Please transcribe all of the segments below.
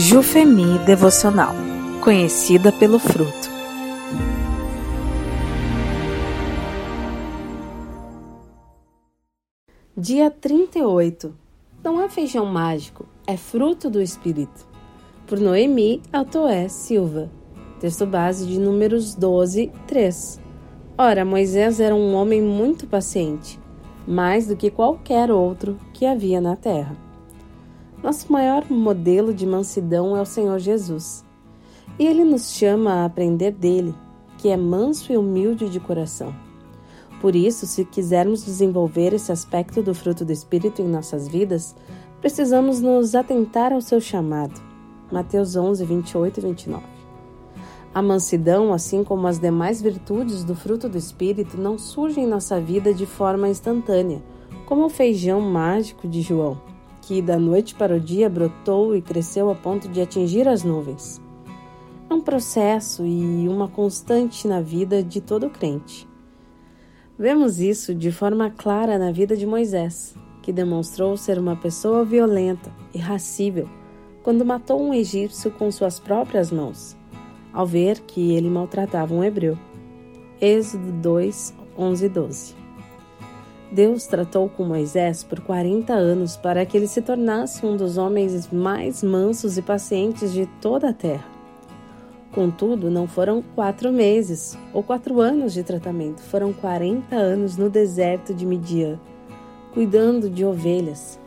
Jufemi Devocional, conhecida pelo fruto. Dia 38. Não há feijão mágico, é fruto do Espírito. Por Noemi Altoé Silva. Texto base de Números 12, 3. Ora, Moisés era um homem muito paciente, mais do que qualquer outro que havia na terra. Nosso maior modelo de mansidão é o Senhor Jesus. E ele nos chama a aprender dele, que é manso e humilde de coração. Por isso, se quisermos desenvolver esse aspecto do fruto do Espírito em nossas vidas, precisamos nos atentar ao seu chamado. Mateus 11, 28 e 29. A mansidão, assim como as demais virtudes do fruto do Espírito, não surgem em nossa vida de forma instantânea, como o feijão mágico de João que da noite para o dia brotou e cresceu a ponto de atingir as nuvens. É um processo e uma constante na vida de todo crente. Vemos isso de forma clara na vida de Moisés, que demonstrou ser uma pessoa violenta, irracível, quando matou um egípcio com suas próprias mãos, ao ver que ele maltratava um hebreu. Êxodo 2, 11 e 12. Deus tratou com Moisés por 40 anos para que ele se tornasse um dos homens mais mansos e pacientes de toda a terra. Contudo, não foram quatro meses ou quatro anos de tratamento, foram 40 anos no deserto de Midian, cuidando de ovelhas.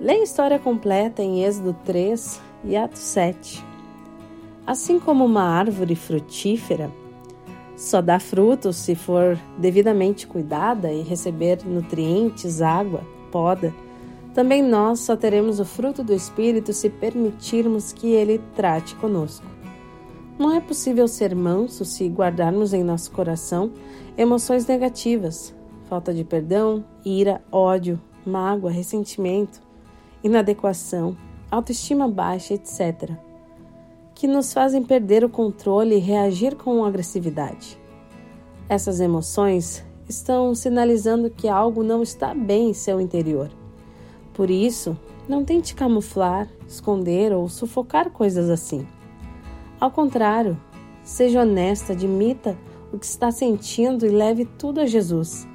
Leia a história completa em Êxodo 3 e Atos 7. Assim como uma árvore frutífera, só dá frutos se for devidamente cuidada e receber nutrientes, água, poda. Também nós só teremos o fruto do Espírito se permitirmos que ele trate conosco. Não é possível ser manso se guardarmos em nosso coração emoções negativas, falta de perdão, ira, ódio, mágoa, ressentimento, inadequação, autoestima baixa, etc que nos fazem perder o controle e reagir com agressividade. Essas emoções estão sinalizando que algo não está bem em seu interior. Por isso, não tente camuflar, esconder ou sufocar coisas assim. Ao contrário, seja honesta, admita o que está sentindo e leve tudo a Jesus,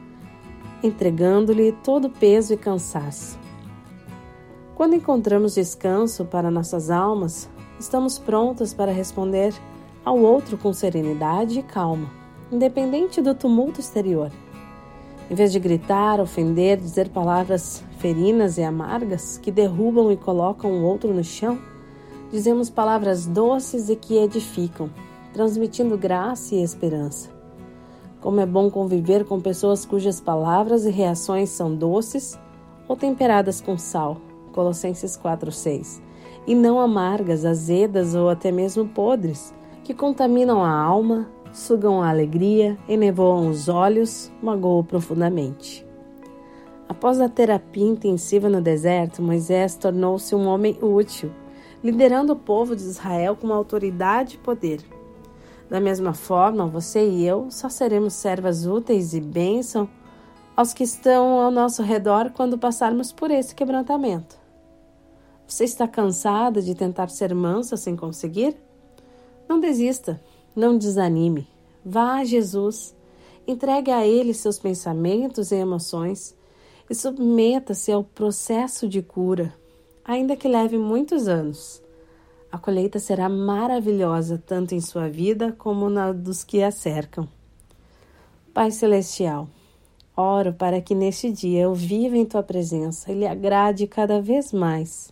entregando-lhe todo o peso e cansaço. Quando encontramos descanso para nossas almas, estamos prontas para responder ao outro com serenidade e calma, independente do tumulto exterior. Em vez de gritar, ofender, dizer palavras ferinas e amargas que derrubam e colocam o outro no chão, dizemos palavras doces e que edificam, transmitindo graça e esperança. Como é bom conviver com pessoas cujas palavras e reações são doces ou temperadas com sal. Colossenses 4:6 e não amargas, azedas ou até mesmo podres, que contaminam a alma, sugam a alegria, enevoam os olhos, magoam profundamente. Após a terapia intensiva no deserto, Moisés tornou-se um homem útil, liderando o povo de Israel com autoridade e poder. Da mesma forma, você e eu só seremos servas úteis e bênção aos que estão ao nosso redor quando passarmos por esse quebrantamento. Você está cansada de tentar ser mansa sem conseguir? Não desista, não desanime. Vá a Jesus, entregue a Ele seus pensamentos e emoções e submeta-se ao processo de cura, ainda que leve muitos anos. A colheita será maravilhosa tanto em sua vida como na dos que a cercam. Pai Celestial, oro para que neste dia eu viva em tua presença e lhe agrade cada vez mais.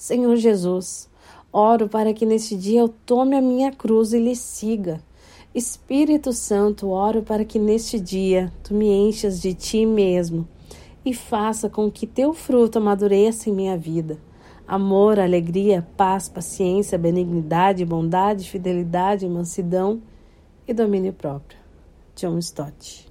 Senhor Jesus, oro para que neste dia eu tome a minha cruz e lhe siga. Espírito Santo, oro para que neste dia tu me enchas de ti mesmo e faça com que teu fruto amadureça em minha vida. Amor, alegria, paz, paciência, benignidade, bondade, fidelidade, mansidão e domínio próprio. John Stott